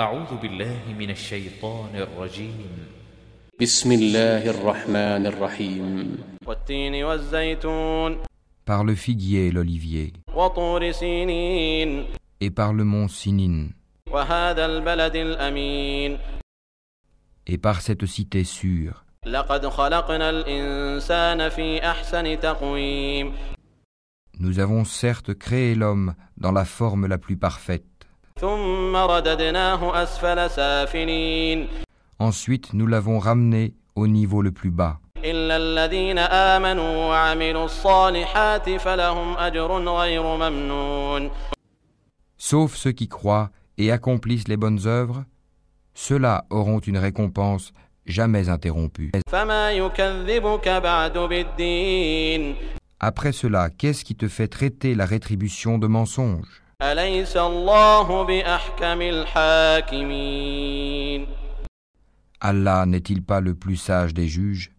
أعوذ بالله من الشيطان الرجيم بسم الله الرحمن الرحيم والتين والزيتون par le figuier et l'olivier, وطور سينين et par le mont Sinin, وهذا البلد الأمين et par cette cité sûre. لقد خلقنا الإنسان في أحسن تقويم Nous avons certes créé l'homme dans la forme la plus parfaite. Ensuite, nous l'avons ramené au niveau le plus bas. Sauf ceux qui croient et accomplissent les bonnes œuvres, ceux-là auront une récompense jamais interrompue. Après cela, qu'est-ce qui te fait traiter la rétribution de mensonge أليس الله بأحكم الحاكمين Allah n'est-il pas le plus sage des juges